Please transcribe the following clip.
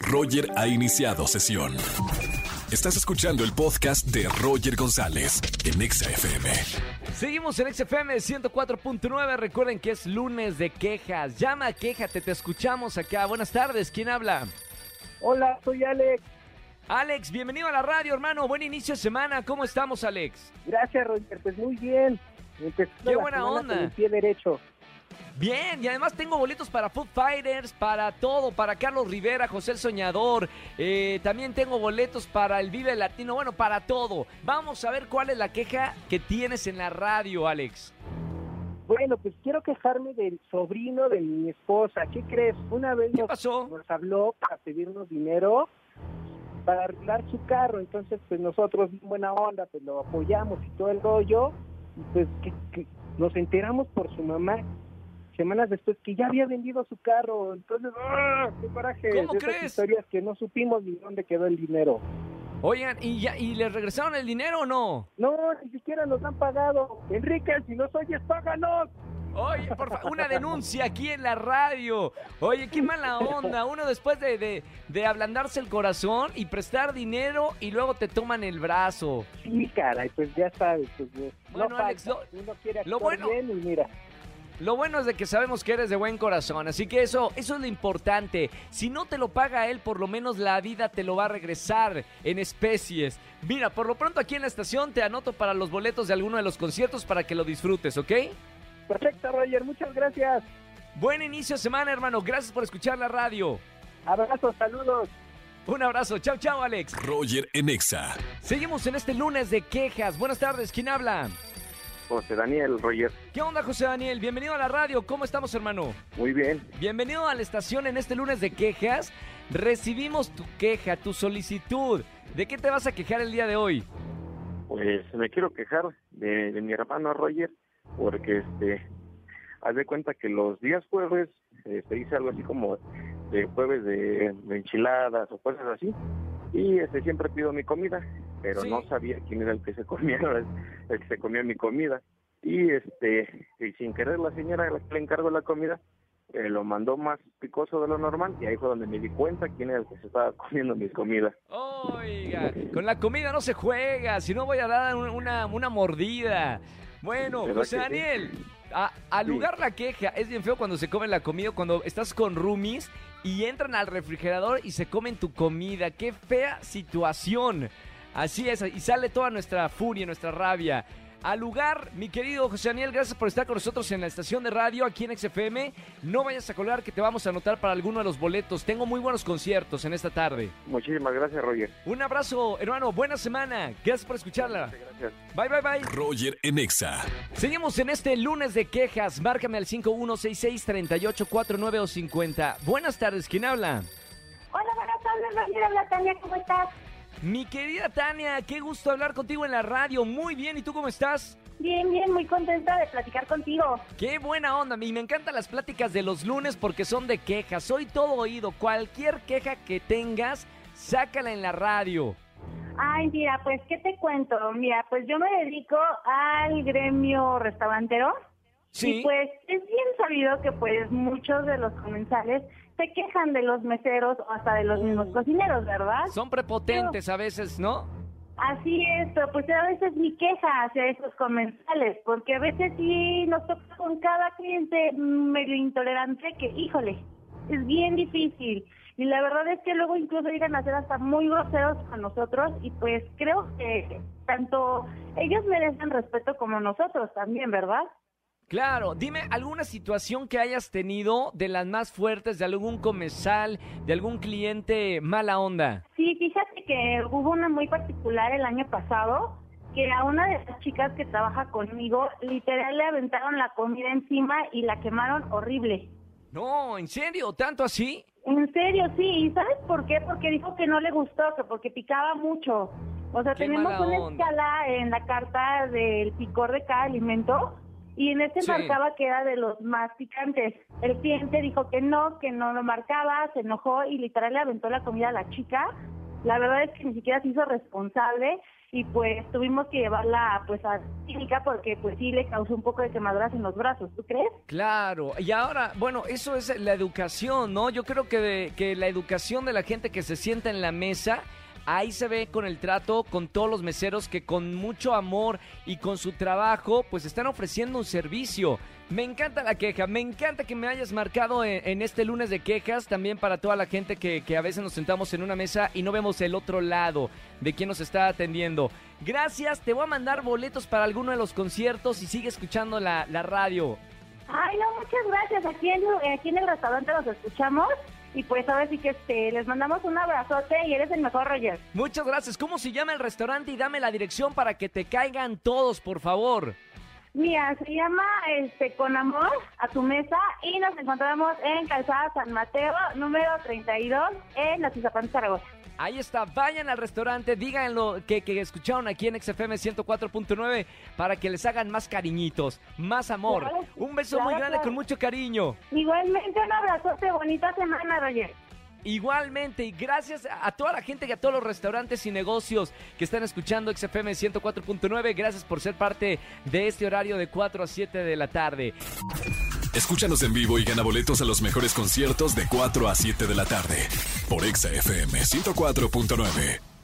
Roger ha iniciado sesión. Estás escuchando el podcast de Roger González en Exa FM. Seguimos en XFM 104.9. Recuerden que es lunes de quejas. Llama, quéjate, te escuchamos acá. Buenas tardes, ¿quién habla? Hola, soy Alex. Alex, bienvenido a la radio, hermano. Buen inicio de semana. ¿Cómo estamos, Alex? Gracias, Roger. Pues muy bien. Empezando Qué buena onda. con el pie derecho. Bien, y además tengo boletos para Food Fighters, para todo, para Carlos Rivera, José el Soñador. eh, también tengo boletos para el Vive Latino, bueno, para todo. Vamos a ver cuál es la queja que tienes en la radio, Alex. Bueno, pues quiero quejarme del sobrino de mi esposa. ¿Qué crees? Una vez ¿Qué nos, pasó? nos habló para pedirnos dinero para arreglar su carro. Entonces, pues nosotros, buena onda, pues lo apoyamos y todo el rollo. Y pues que- que nos enteramos por su mamá semanas después que ya había vendido su carro. Entonces, ¡ah! ¡Qué coraje! ¿Cómo de crees? historias que no supimos ni dónde quedó el dinero. Oigan, ¿y, ya, ¿y les regresaron el dinero o no? No, ni siquiera nos han pagado. Enrique, si nos oyes, páganos. Oye, por favor, una denuncia aquí en la radio. Oye, qué mala onda. Uno después de, de, de ablandarse el corazón y prestar dinero y luego te toman el brazo. Sí, caray, pues ya sabes. Pues, Bueno, no Alex, falta. lo- Uno quiere lo bueno- bien y mira. Lo bueno es de que sabemos que eres de buen corazón, así que eso, eso es lo importante. Si no te lo paga él, por lo menos la vida te lo va a regresar en especies. Mira, por lo pronto aquí en la estación te anoto para los boletos de alguno de los conciertos para que lo disfrutes, ¿ok? Perfecto, Roger, muchas gracias. Buen inicio de semana, hermano. Gracias por escuchar la radio. Abrazos, saludos. Un abrazo. Chao, chao, Alex. Roger en Exa. Seguimos en este lunes de quejas. Buenas tardes, ¿quién habla? José Daniel Roger. ¿Qué onda, José Daniel? Bienvenido a la radio. ¿Cómo estamos, hermano? Muy bien. Bienvenido a la estación en este lunes de quejas. Recibimos tu queja, tu solicitud. ¿De qué te vas a quejar el día de hoy? Pues me quiero quejar de, de mi hermano Roger porque este haz de cuenta que los días jueves eh, se dice algo así como de jueves de, de enchiladas o cosas así y este siempre pido mi comida pero Sí. no sabía quién era el que se comía el, que se comía mi comida y este y sin querer la señora a la que le encargo la comida eh, lo mandó más picoso de lo normal y ahí fue donde me di cuenta quién era el que se estaba comiendo mis comidas Oiga, con la comida no se juega, si no voy a dar un- una, una mordida. Bueno, ¿Verdad José que sí? Daniel, a, al Sí. lugar la queja, es bien feo cuando se come la comida, cuando estás con roomies y entran al refrigerador y se comen tu comida. Qué fea situación. Así es, y sale toda nuestra furia, nuestra rabia. Al lugar, mi querido José Daniel, gracias por estar con nosotros en la estación de radio aquí en XFM. No vayas a colgar que te vamos a anotar para alguno de los boletos. Tengo muy buenos conciertos en esta tarde. muchísimas gracias Roger Un abrazo, hermano. Buena semana. Gracias por escucharla. gracias Bye, bye, bye. Roger en Exa. Seguimos en este lunes de quejas. Márcame al 5166-3849 o 50. Buenas tardes. ¿Quién habla? Hola, buenas tardes, Roger. Hola, Tania, ¿cómo estás? Mi querida Tania, qué gusto hablar contigo en la radio. Muy bien. ¿Y tú cómo estás? Bien, bien, muy contenta de platicar contigo. Qué buena onda. Y me encantan las pláticas de los lunes porque son de quejas. Soy todo oído. Cualquier queja que tengas, sácala en la radio. Ay, mira, pues, ¿qué te cuento? Mira, pues yo me dedico al gremio restaurantero. Sí. Y pues es bien sabido que pues muchos de los comensales se quejan de los meseros o hasta de los mismos cocineros, ¿verdad? Son prepotentes a veces, ¿no? Así es, pero pues a veces mi queja hacia esos comensales, porque a veces sí nos toca con cada cliente medio intolerante que, híjole, es bien difícil. Y la verdad es que luego incluso llegan a ser hasta muy groseros con nosotros y pues creo que tanto ellos merecen respeto como nosotros también, ¿verdad? Claro, dime alguna situación que hayas tenido de las más fuertes, de algún comensal, de algún cliente mala onda. Sí, fíjate que hubo una muy particular el año pasado, que a una de las chicas que trabaja conmigo, literal le aventaron la comida encima y la quemaron horrible. No, ¿en serio? ¿Tanto así? En serio, sí. ¿Y sabes por qué? Porque dijo que no le gustó, que porque picaba mucho. O sea, Qué tenemos una onda. escala en la carta del picor de cada alimento y en este Sí. marcaba que era de los más picantes. El cliente dijo que no, que no lo marcaba, se enojó y literal le aventó la comida a la chica La verdad es que ni siquiera se hizo responsable y pues tuvimos que llevarla pues a clínica porque pues sí le causó un poco de quemaduras en los brazos, ¿tú crees? Claro, y ahora, bueno, eso es la educación, ¿no? Yo creo que, de- que la educación de la gente que se sienta en la mesa, ahí se ve con el trato, con todos los meseros que con mucho amor y con su trabajo, pues están ofreciendo un servicio. Me encanta la queja, me encanta que me hayas marcado en, este lunes de quejas, también para toda la gente que, a veces nos sentamos en una mesa y no vemos el otro lado de quién nos está atendiendo. Gracias, te voy a mandar boletos para alguno de los conciertos y sigue escuchando la, la radio. Ay, no, muchas gracias. Aquí en, aquí en el restaurante los escuchamos y pues ahora sí que este, les mandamos un abrazote y eres el mejor, Roger. Muchas gracias. ¿Cómo se llama el restaurante? Y dame la dirección para que te caigan todos, por favor. Mira, se llama este Con Amor a tu mesa y nos encontramos en Calzada San Mateo, número 32, en la Tizapán, Zaragoza. Ahí está, vayan al restaurante, díganlo que, que escucharon aquí en XFM 104.9 para que les hagan más cariñitos, más amor. Claro, Un beso muy grande claro. con mucho cariño. Igualmente un abrazote, bonita semana, Roger. Igualmente, y gracias a toda la gente y a todos los restaurantes y negocios que están escuchando XFM 104.9. Gracias por ser parte de este horario de 4 a 7 de la tarde. Escúchanos en vivo y gana boletos a los mejores conciertos de 4 a 7 de la tarde por Exa FM 104.9.